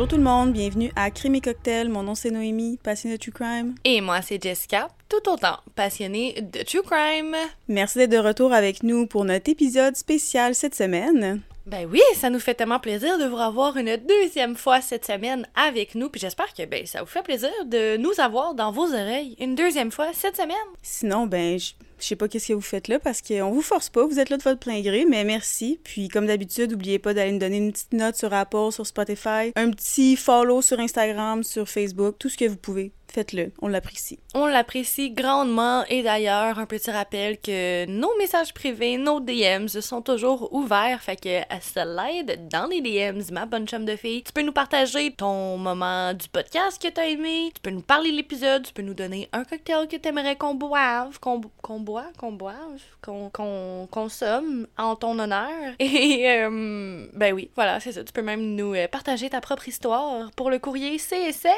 Bonjour tout le monde, bienvenue à Crime et Cocktail. Mon nom c'est Noémie, passionnée de True Crime. Et moi c'est Jessica, tout autant passionnée de True Crime. Merci d'être de retour avec nous pour notre épisode spécial cette semaine. Ben oui, ça nous fait tellement plaisir de vous revoir une deuxième fois cette semaine avec nous, puis j'espère que ben ça vous fait plaisir de nous avoir dans vos oreilles une deuxième fois cette semaine. Sinon, ben je sais pas qu'est-ce que vous faites là parce qu'on vous force pas, vous êtes là de votre plein gré, mais merci. Puis comme d'habitude, n'oubliez pas d'aller nous donner une petite note sur Apple, sur Spotify, un petit follow sur Instagram, sur Facebook, tout ce que vous pouvez faites-le, on l'apprécie. On l'apprécie grandement et d'ailleurs, un petit rappel que nos messages privés, nos DMs sont toujours ouverts, fait que à l'aide dans les DMs, ma bonne chum de fille, tu peux nous partager ton moment du podcast que t'as aimé, tu peux nous parler de l'épisode, tu peux nous donner un cocktail que t'aimerais qu'on boive, qu'on qu'on boit, qu'on boive, qu'on qu'on consomme en ton honneur. Et euh, ben oui, voilà, c'est ça. Tu peux même nous euh, partager ta propre histoire pour le courrier CSA.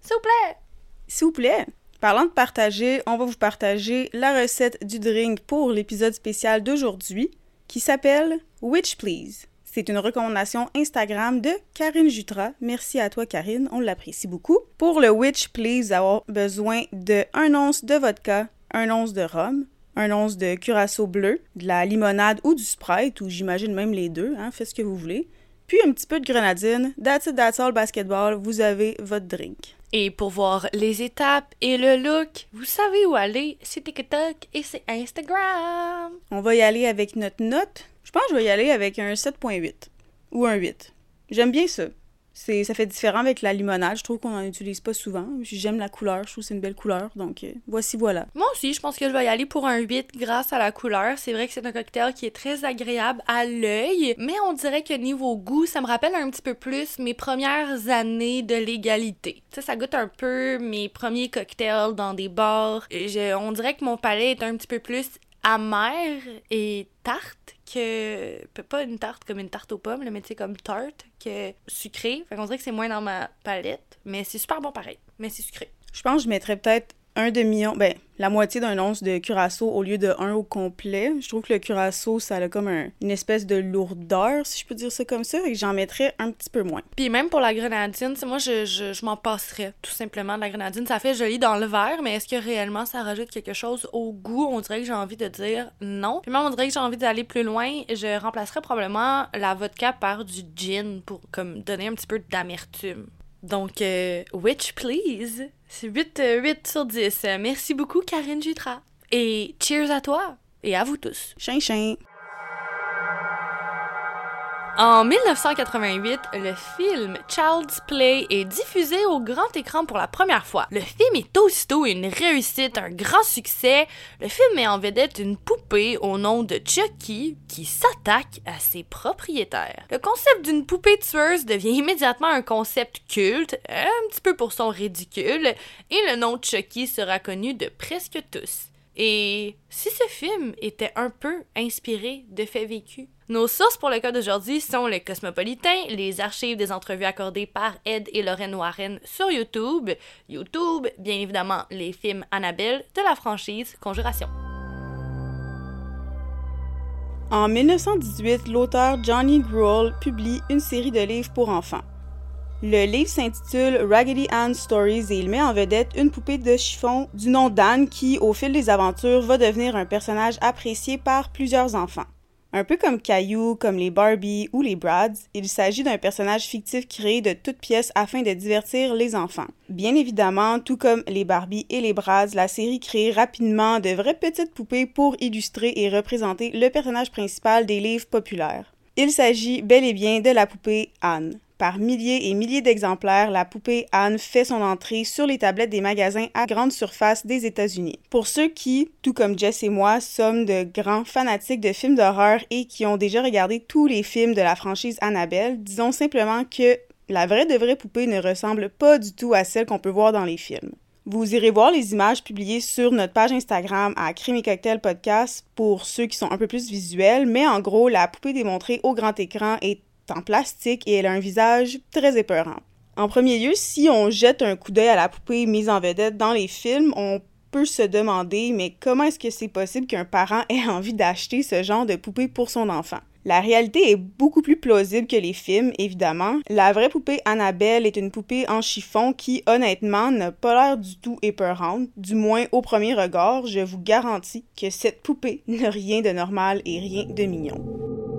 S'il vous plaît! S'il vous plaît, parlant de partager, on va vous partager la recette du drink pour l'épisode spécial d'aujourd'hui qui s'appelle Witch Please. C'est une recommandation Instagram de Karine Jutra. Merci à toi, Karine. On l'apprécie beaucoup. Pour le Witch Please, avoir besoin de 1 once de vodka, 1 once de rhum, 1 once de curaçao bleu, de la limonade ou du Sprite, ou j'imagine même les deux, hein, faites ce que vous voulez. Puis un petit peu de grenadine. That's it, that's all, basketball. Vous avez votre drink. Et pour voir les étapes et le look, vous savez où aller, c'est TikTok et c'est Instagram. On va y aller avec notre note. Je pense que je vais y aller avec un 7.8 ou un 8. J'aime bien ça c'est ça fait différent avec la limonade. Je trouve qu'on n'en utilise pas souvent. J'aime la couleur, je trouve que c'est une belle couleur. Donc euh, voici voilà. Moi aussi, je pense que je vais y aller pour un 8 grâce à la couleur. C'est vrai que c'est un cocktail qui est très agréable à l'œil, mais on dirait que niveau goût, ça me rappelle un petit peu plus mes premières années de légalité. Sais, ça goûte un peu mes premiers cocktails dans des bars. on dirait que mon palais est un petit peu plus amer et tarte que pas une tarte comme une tarte aux pommes, mais tu sais comme tarte que sucré. Fait qu'on dirait que c'est moins dans ma palette, mais c'est super bon pareil, mais c'est sucré. Je pense que je mettrais peut-être un demi-once, ben, la moitié d'un once de curaçao au lieu de un au complet. Je trouve que le curaçao, ça a comme une espèce de lourdeur, si je peux dire ça comme ça, et j'en mettrais un petit peu moins. Puis même pour la grenadine, moi, je, je, m'en passerais tout simplement de la grenadine. Ça fait joli dans le verre, mais est-ce que réellement ça rajoute quelque chose au goût? On dirait que j'ai envie de dire non. Puis même, on dirait que j'ai envie d'aller plus loin. Je remplacerais probablement la vodka par du gin pour comme donner un petit peu d'amertume. Donc, euh, Witch Please, c'est 8, 8 euh, sur 10. Merci beaucoup, Karine Jutra. Et cheers à toi et à vous tous. Chin chin. En 1988, le film Child's Play est diffusé au grand écran pour la première fois. Le film est aussitôt une réussite, un grand succès. Le film met en vedette une poupée au nom de Chucky qui s'attaque à ses propriétaires. Le concept d'une poupée tueuse devient immédiatement un concept culte, un petit peu pour son ridicule, et le nom Chucky sera connu de presque tous. Et si ce film était un peu inspiré de faits vécus? Nos sources pour le cas d'aujourd'hui sont le Cosmopolitain, les archives des entrevues accordées par Ed et Lorraine Warren sur YouTube, YouTube, bien évidemment les films Annabelle de la franchise Conjuration. En 1918, l'auteur Johnny Gruel publie une série de livres pour enfants. Le livre s'intitule Raggedy Ann Stories et il met en vedette une poupée de chiffon du nom d'Anne qui, au fil des aventures, va devenir un personnage apprécié par plusieurs enfants. Un peu comme Caillou, comme les Barbie ou les Brads, il s'agit d'un personnage fictif créé de toutes pièces afin de divertir les enfants. Bien évidemment, tout comme les Barbie et les Brads, la série crée rapidement de vraies petites poupées pour illustrer et représenter le personnage principal des livres populaires. Il s'agit bel et bien de la poupée Anne. Par milliers et milliers d'exemplaires, la poupée Anne fait son entrée sur les tablettes des magasins à grande surface des États-Unis. Pour ceux qui, tout comme Jess et moi, sommes de grands fanatiques de films d'horreur et qui ont déjà regardé tous les films de la franchise Annabelle, disons simplement que la vraie de vraie poupée ne ressemble pas du tout à celle qu'on peut voir dans les films. Vous irez voir les images publiées sur notre page Instagram à Crime Cocktail Podcast pour ceux qui sont un peu plus visuels, mais en gros, la poupée démontrée au grand écran est en plastique et elle a un visage très épeurant. En premier lieu, si on jette un coup d'œil à la poupée mise en vedette dans les films, on peut se demander mais comment est-ce que c'est possible qu'un parent ait envie d'acheter ce genre de poupée pour son enfant? La réalité est beaucoup plus plausible que les films, évidemment. La vraie poupée Annabelle est une poupée en chiffon qui, honnêtement, n'a pas l'air du tout épeurante. Du moins, au premier regard, je vous garantis que cette poupée n'a rien de normal et rien de mignon.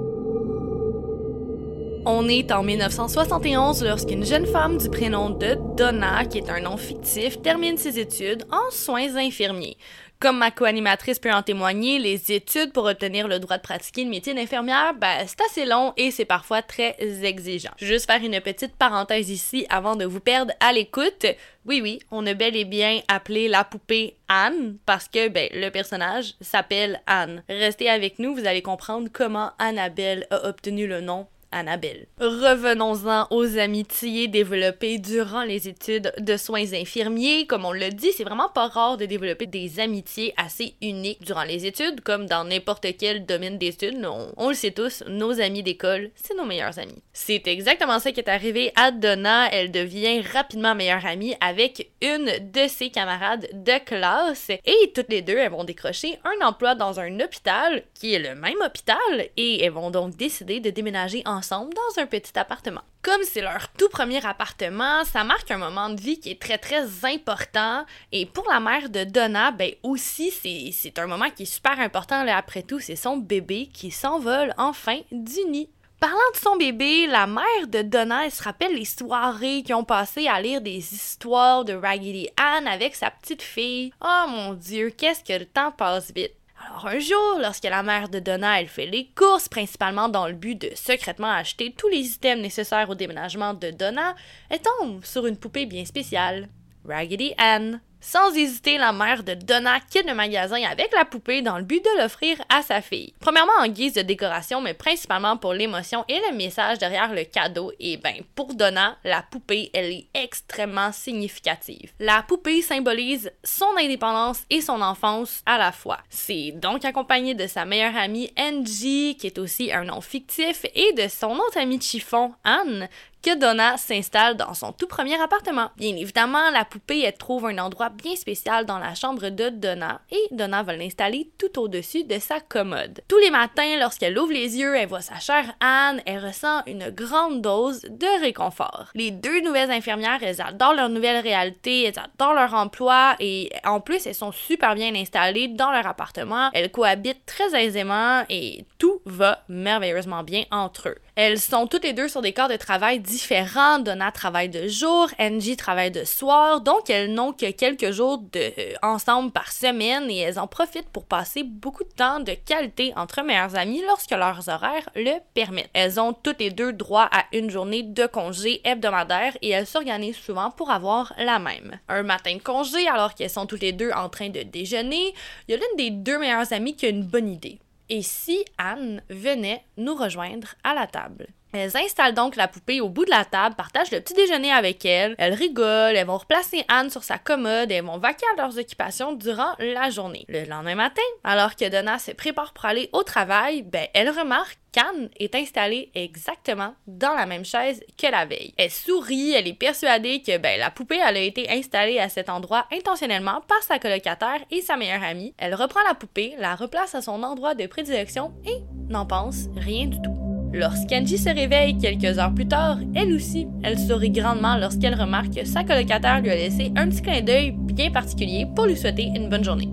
On est en 1971 lorsqu'une jeune femme du prénom de Donna, qui est un nom fictif, termine ses études en soins infirmiers. Comme ma co-animatrice peut en témoigner, les études pour obtenir le droit de pratiquer le métier d'infirmière, ben, c'est assez long et c'est parfois très exigeant. Je juste faire une petite parenthèse ici avant de vous perdre à l'écoute. Oui, oui, on a bel et bien appelé la poupée Anne parce que ben, le personnage s'appelle Anne. Restez avec nous, vous allez comprendre comment Annabelle a obtenu le nom Annabelle. Revenons-en aux amitiés développées durant les études de soins infirmiers. Comme on l'a dit, c'est vraiment pas rare de développer des amitiés assez uniques durant les études, comme dans n'importe quel domaine d'études. On, on, le sait tous, nos amis d'école, c'est nos meilleurs amis. C'est exactement ça qui est arrivé à Donna. Elle devient rapidement meilleure amie avec une de ses camarades de classe et toutes les deux, elles vont décrocher un emploi dans un hôpital qui est le même hôpital et elles vont donc décider de déménager en dans un petit appartement. Comme c'est leur tout premier appartement, ça marque un moment de vie qui est très très important. Et pour la mère de Donna, ben aussi c'est un moment qui est super important. Après tout, c'est son bébé qui s'envole enfin du nid. Parlant de son bébé, la mère de Donna, se rappelle les soirées qui ont passé à lire des histoires de Raggedy Ann avec sa petite fille. Oh mon dieu, qu'est-ce que le temps passe vite. Alors un jour, lorsque la mère de Donna elle fait les courses, principalement dans le but de secrètement acheter tous les items nécessaires au déménagement de Donna, elle tombe sur une poupée bien spéciale, Raggedy Ann. Sans hésiter, la mère de Donna quitte le magasin avec la poupée dans le but de l'offrir à sa fille. Premièrement en guise de décoration, mais principalement pour l'émotion et le message derrière le cadeau. Et ben, pour Donna, la poupée, elle est extrêmement significative. La poupée symbolise son indépendance et son enfance à la fois. C'est donc accompagné de sa meilleure amie Angie, qui est aussi un nom fictif, et de son autre amie de chiffon, Anne, que Donna s'installe dans son tout premier appartement. Bien évidemment, la poupée, elle trouve un endroit bien spécial dans la chambre de Donna et Donna va l'installer tout au-dessus de sa commode. Tous les matins, lorsqu'elle ouvre les yeux, elle voit sa chère Anne, elle ressent une grande dose de réconfort. Les deux nouvelles infirmières, elles adorent leur nouvelle réalité, elles adorent leur emploi et en plus, elles sont super bien installées dans leur appartement. Elles cohabitent très aisément et tout va merveilleusement bien entre eux. Elles sont toutes les deux sur des corps de travail différents. Donna travaille de jour, Angie travaille de soir, donc elles n'ont que quelques jours de, euh, ensemble par semaine et elles en profitent pour passer beaucoup de temps de qualité entre meilleures amies lorsque leurs horaires le permettent. Elles ont toutes les deux droit à une journée de congé hebdomadaire et elles s'organisent souvent pour avoir la même. Un matin de congé, alors qu'elles sont toutes les deux en train de déjeuner, il y a l'une des deux meilleures amies qui a une bonne idée. Et si Anne venait nous rejoindre à la table? Elles installent donc la poupée au bout de la table, partagent le petit déjeuner avec elle, elles rigolent, elles vont replacer Anne sur sa commode et elles vont vaquer à leurs occupations durant la journée. Le lendemain matin, alors que Donna se prépare pour aller au travail, ben elle remarque qu'Anne est installée exactement dans la même chaise que la veille. Elle sourit, elle est persuadée que ben, la poupée elle a été installée à cet endroit intentionnellement par sa colocataire et sa meilleure amie. Elle reprend la poupée, la replace à son endroit de prédilection et n'en pense rien du tout. Lorsqu'Angie se réveille quelques heures plus tard, elle aussi, elle sourit grandement lorsqu'elle remarque que sa colocataire lui a laissé un petit clin d'œil bien particulier pour lui souhaiter une bonne journée.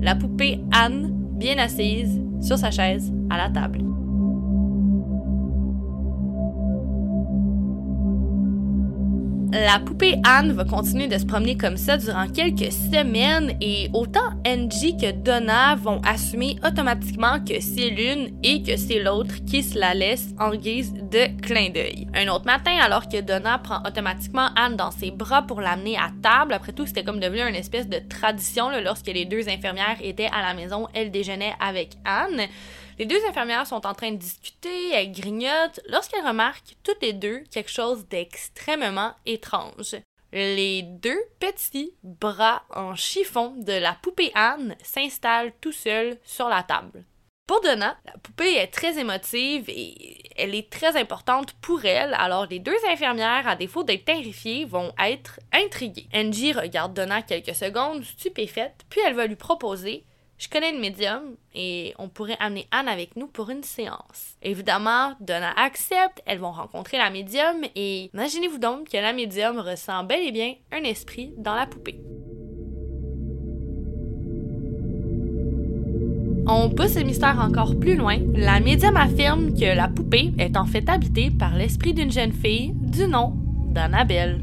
La poupée Anne, bien assise sur sa chaise à la table. La poupée Anne va continuer de se promener comme ça durant quelques semaines et autant Angie que Donna vont assumer automatiquement que c'est l'une et que c'est l'autre qui se la laisse en guise de clin d'œil. Un autre matin, alors que Donna prend automatiquement Anne dans ses bras pour l'amener à table, après tout c'était comme devenu une espèce de tradition lorsque les deux infirmières étaient à la maison, elles déjeunaient avec Anne. Les deux infirmières sont en train de discuter, elles grignotent, lorsqu'elles remarquent toutes les deux quelque chose d'extrêmement étrange. Les deux petits bras en chiffon de la poupée Anne s'installent tout seuls sur la table. Pour Donna, la poupée est très émotive et elle est très importante pour elle, alors les deux infirmières, à défaut d'être terrifiées, vont être intriguées. Angie regarde Donna quelques secondes, stupéfaite, puis elle va lui proposer Je connais une médium et on pourrait amener Anne avec nous pour une séance. Évidemment, Donna accepte, elles vont rencontrer la médium et imaginez-vous donc que la médium ressent bel et bien un esprit dans la poupée. On pousse le mystère encore plus loin. La médium affirme que la poupée est en fait habitée par l'esprit d'une jeune fille du nom d'Annabelle.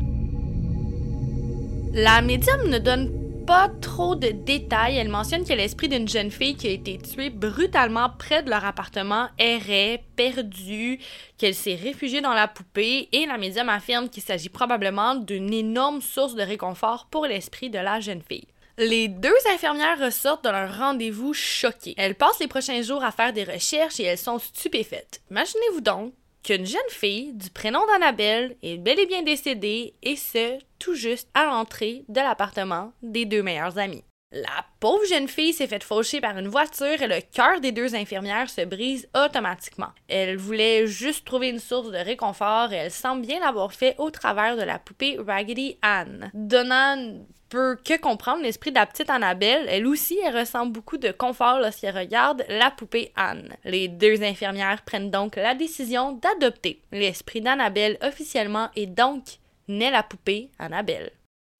La médium ne donne pas trop de détails. Elle mentionne que l'esprit d'une jeune fille qui a été tuée brutalement près de leur appartement errait, perdue, qu'elle s'est réfugiée dans la poupée et la médium affirme qu'il s'agit probablement d'une énorme source de réconfort pour l'esprit de la jeune fille. Les deux infirmières ressortent de leur rendez-vous choquées. Elles passent les prochains jours à faire des recherches et elles sont stupéfaites. Imaginez-vous donc qu'une jeune fille du prénom d'Annabelle est bel et bien décédée, et ce, tout juste à l'entrée de l'appartement des deux meilleures amies. La pauvre jeune fille s'est faite faucher par une voiture et le cœur des deux infirmières se brise automatiquement. Elle voulait juste trouver une source de réconfort et elle semble bien l'avoir fait au travers de la poupée Raggedy Ann. Donnant peut que comprendre l'esprit de la petite Annabelle. Elle aussi, elle ressent beaucoup de confort lorsqu'elle regarde la poupée Anne. Les deux infirmières prennent donc la décision d'adopter l'esprit d'Annabelle officiellement et donc naît la poupée Annabelle.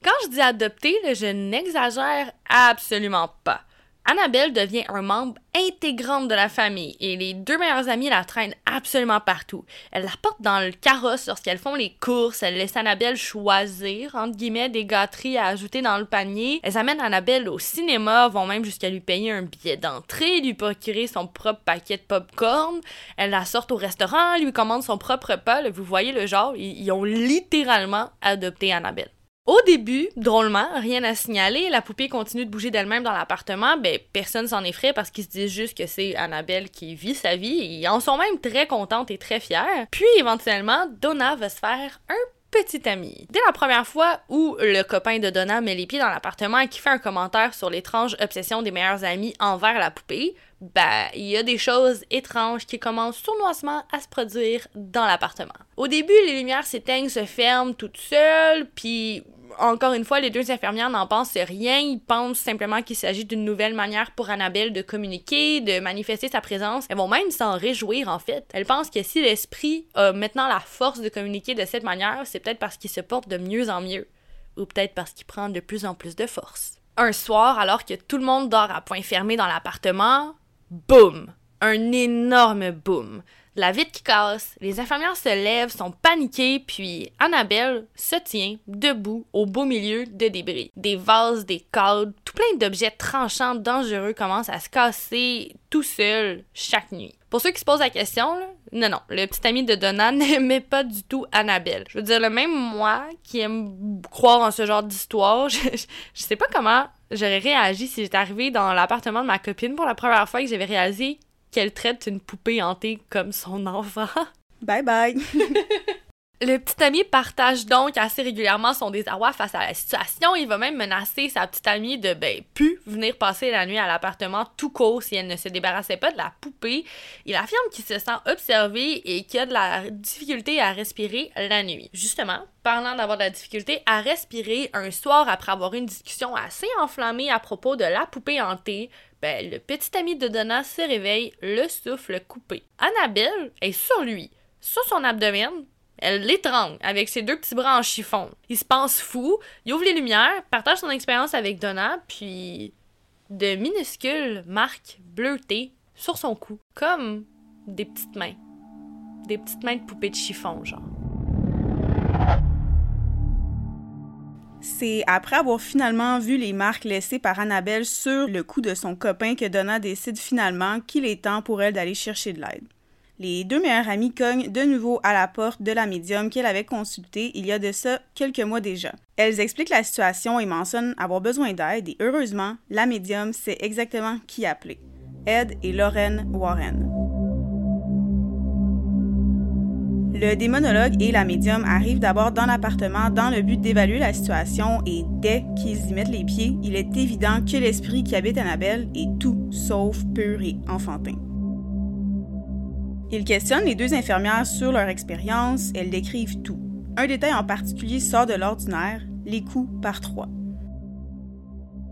Quand je dis adopter, je n'exagère absolument pas. Annabelle devient un membre intégrant de la famille et les deux meilleures amies la traînent absolument partout. Elle la porte dans le carrosse lorsqu'elles font les courses, elle laisse Annabelle choisir, entre guillemets, des gâteries à ajouter dans le panier. Elles amènent Annabelle au cinéma, vont même jusqu'à lui payer un billet d'entrée, lui procurer son propre paquet de pop-corn. Elles la sortent au restaurant, lui commandent son propre repas. Vous voyez le genre, ils ont littéralement adopté Annabelle. Au début, drôlement, rien à signaler, la poupée continue de bouger d'elle-même dans l'appartement, ben personne s'en effraie parce qu'ils se disent juste que c'est Annabelle qui vit sa vie. Ils en sont même très contentes et très fières. Puis éventuellement, Donna va se faire un petit ami. Dès la première fois où le copain de Donna met les pieds dans l'appartement et qui fait un commentaire sur l'étrange obsession des meilleurs amis envers la poupée, ben, il y a des choses étranges qui commencent sournoisement à se produire dans l'appartement. Au début, les lumières s'éteignent, se ferment toutes seules, puis encore une fois, les deux infirmières n'en pensent rien. Ils pensent simplement qu'il s'agit d'une nouvelle manière pour Annabelle de communiquer, de manifester sa présence. Elles vont même s'en réjouir, en fait. Elles pensent que si l'esprit a maintenant la force de communiquer de cette manière, c'est peut-être parce qu'il se porte de mieux en mieux. Ou peut-être parce qu'il prend de plus en plus de force. Un soir, alors que tout le monde dort à point fermé dans l'appartement, boum! Un énorme boum la vitre qui casse, les infirmières se lèvent, sont paniquées, puis Annabelle se tient debout au beau milieu de débris. Des vases, des cadres, tout plein d'objets tranchants, dangereux commencent à se casser tout seul chaque nuit. Pour ceux qui se posent la question, non, non, le petit ami de Donna n'aimait pas du tout Annabelle. Je veux dire, le même moi qui aime croire en ce genre d'histoire, je, sais pas comment j'aurais réagi si j'étais arrivée dans l'appartement de ma copine pour la première fois que j'avais réalisé qu'elle traite une poupée hantée comme son enfant. Bye bye! Le petit ami partage donc assez régulièrement son désarroi face à la situation. Il va même menacer sa petite amie de ben plus venir passer la nuit à l'appartement tout court si elle ne se débarrassait pas de la poupée. Il affirme qu'il se sent observé et qu'il a de la difficulté à respirer la nuit. Justement, parlant d'avoir de la difficulté à respirer un soir après avoir une discussion assez enflammée à propos de la poupée hantée, ben, le petit ami de Donna se réveille, le souffle coupé. Annabelle est sur lui, sur son abdomen, elle l'étrangle avec ses deux petits bras en chiffon. Il se pense fou, il ouvre les lumières, partage son expérience avec Donna, puis de minuscules marques bleutées sur son cou, comme des petites mains. Des petites mains de poupée de chiffon, genre. C'est après avoir finalement vu les marques laissées par Annabelle sur le cou de son copain que Donna décide finalement qu'il est temps pour elle d'aller chercher de l'aide. Les deux meilleures amies cognent de nouveau à la porte de la médium qu'elle avait consultée il y a de ça quelques mois déjà. Elles expliquent la situation et mentionnent avoir besoin d'aide et heureusement, la médium sait exactement qui appeler. Ed et Lauren Warren. Le démonologue et la médium arrivent d'abord dans l'appartement dans le but d'évaluer la situation et dès qu'ils y mettent les pieds, il est évident que l'esprit qui habite Annabelle est tout sauf pur et enfantin. Ils questionnent les deux infirmières sur leur expérience, elles décrivent tout. Un détail en particulier sort de l'ordinaire, les coups par trois.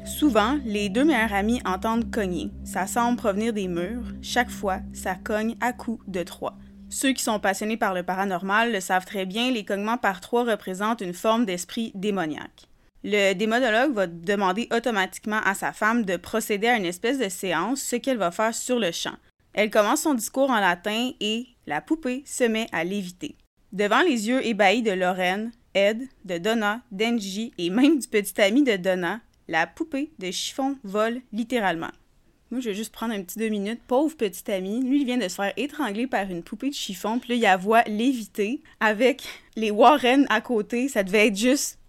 Souvent, les deux meilleurs amis entendent cogner. Ça semble provenir des murs. Chaque fois, ça cogne à coups de trois. Ceux qui sont passionnés par le paranormal le savent très bien, les cognements par trois représentent une forme d'esprit démoniaque. Le démonologue va demander automatiquement à sa femme de procéder à une espèce de séance, ce qu'elle va faire sur le champ. Elle commence son discours en latin et la poupée se met à léviter. Devant les yeux ébahis de Lorraine, Ed, de Donna, d'Engie et même du petit ami de Donna, la poupée de chiffon vole littéralement. Moi, je vais juste prendre un petit deux minutes. Pauvre petit ami, lui, il vient de se faire étrangler par une poupée de chiffon, puis là, il a voix léviter avec les Warren à côté. Ça devait être juste.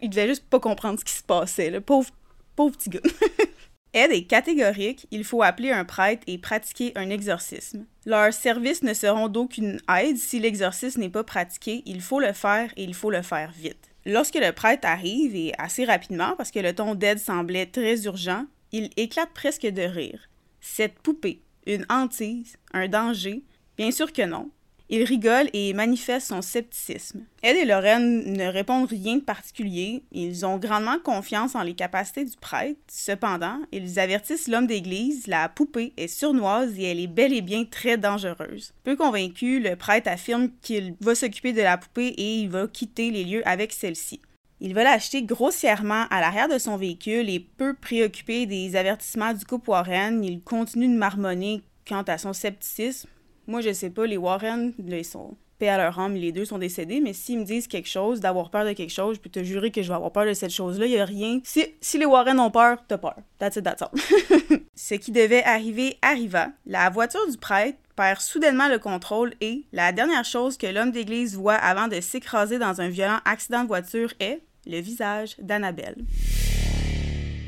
Il devait juste pas comprendre ce qui se passait, le pauvre, pauvre petit gars. Ed est catégorique, il faut appeler un prêtre et pratiquer un exorcisme. Leurs services ne seront d'aucune aide si l'exorcisme n'est pas pratiqué, il faut le faire et il faut le faire vite. Lorsque le prêtre arrive, et assez rapidement, parce que le ton d'Ed semblait très urgent, il éclate presque de rire. Cette poupée, une hantise, un danger? Bien sûr que non. Il rigole et manifeste son scepticisme. Ed et Lorraine ne répondent rien de particulier. Ils ont grandement confiance en les capacités du prêtre. Cependant, ils avertissent l'homme d'église, la poupée est surnoise et elle est bel et bien très dangereuse. Peu convaincu, le prêtre affirme qu'il va s'occuper de la poupée et il va quitter les lieux avec celle-ci. Il va l'acheter grossièrement à l'arrière de son véhicule et peu préoccupé des avertissements du couple Warren, il continue de marmonner quant à son scepticisme, moi, je sais pas, les Warren, ils sont paix à leur âme, les deux sont décédés, mais s'ils me disent quelque chose, d'avoir peur de quelque chose, je peux te jurer que je vais avoir peur de cette chose-là, il a rien. Si, si les Warren ont peur, t'as peur. That's it, that's all. Ce qui devait arriver arriva. La voiture du prêtre perd soudainement le contrôle et la dernière chose que l'homme d'église voit avant de s'écraser dans un violent accident de voiture est le visage d'Annabelle.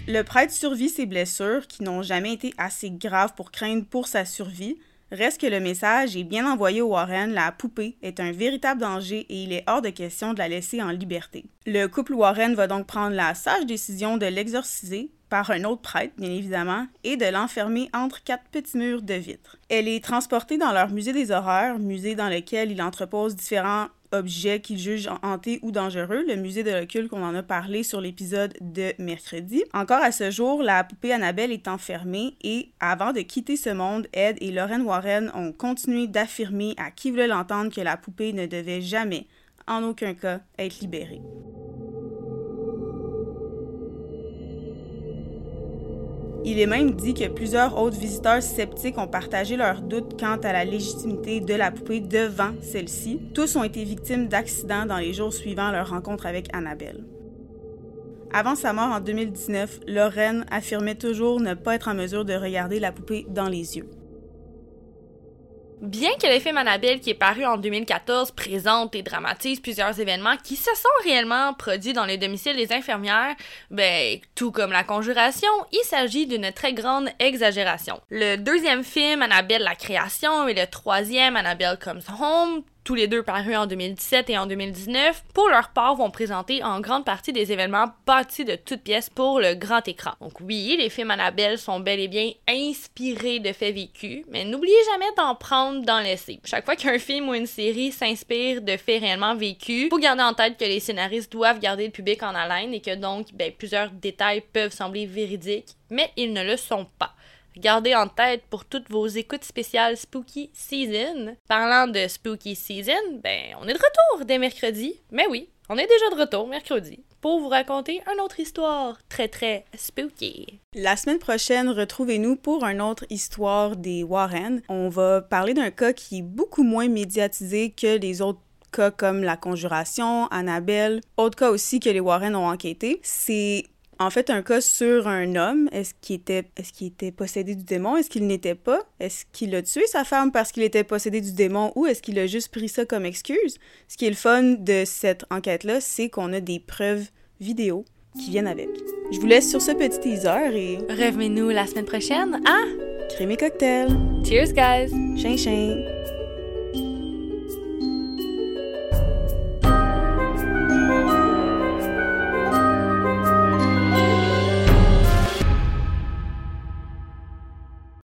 Le prêtre survit ses blessures qui n'ont jamais été assez graves pour craindre pour sa survie, Reste que le message est bien envoyé au Warren, la poupée est un véritable danger et il est hors de question de la laisser en liberté. Le couple Warren va donc prendre la sage décision de l'exorciser par un autre prêtre, bien évidemment, et de l'enfermer entre quatre petits murs de vitre. Elle est transportée dans leur musée des horreurs, musée dans lequel il entrepose différents objets qu'ils jugent hantés ou dangereux, le musée de l'occulte qu'on en a parlé sur l'épisode de mercredi. Encore à ce jour, la poupée Annabelle est enfermée et avant de quitter ce monde, Ed et Lorraine Warren ont continué d'affirmer à qui voulait l'entendre que la poupée ne devait jamais, en aucun cas, être libérée. Il est même dit que plusieurs autres visiteurs sceptiques ont partagé leurs doutes quant à la légitimité de la poupée devant celle-ci. Tous ont été victimes d'accidents dans les jours suivant leur rencontre avec Annabelle. Avant sa mort en 2019, Lorraine affirmait toujours ne pas être en mesure de regarder la poupée dans les yeux. Bien que le film Annabelle qui est paru en 2014 présente et dramatise plusieurs événements qui se sont réellement produits dans les domiciles des infirmières, ben, tout comme la conjuration, il s'agit d'une très grande exagération. Le deuxième film, Annabelle la création, et le troisième, Annabelle Comes Home, tous les deux parus en 2017 et en 2019, pour leur part vont présenter en grande partie des événements bâtis de toutes pièces pour le grand écran. Donc oui, les films Annabelle sont bel et bien inspirés de faits vécus, mais n'oubliez jamais d'en prendre dans l'essai. Chaque fois qu'un film ou une série s'inspire de faits réellement vécus, faut garder en tête que les scénaristes doivent garder le public en haleine et que donc ben, plusieurs détails peuvent sembler véridiques, mais ils ne le sont pas. Gardez en tête pour toutes vos écoutes spéciales Spooky Season. Parlant de Spooky Season, ben on est de retour dès mercredi. Mais oui, on est déjà de retour mercredi pour vous raconter une autre histoire très très spooky. La semaine prochaine, retrouvez-nous pour une autre histoire des Warren. On va parler d'un cas qui est beaucoup moins médiatisé que les autres cas comme la conjuration, Annabelle, autre cas aussi que les Warren ont enquêté. C'est en fait un cas sur un homme. Est-ce qu'il était, est qu'il était possédé du démon? Est-ce qu'il n'était pas? Est-ce qu'il a tué sa femme parce qu'il était possédé du démon ou est-ce qu'il a juste pris ça comme excuse? Ce qui est le fun de cette enquête-là, c'est qu'on a des preuves vidéo qui viennent avec. Je vous laisse sur ce petit teaser et... Revenez-nous la semaine prochaine Ah! Crémé cocktail! Cheers, guys! Chien!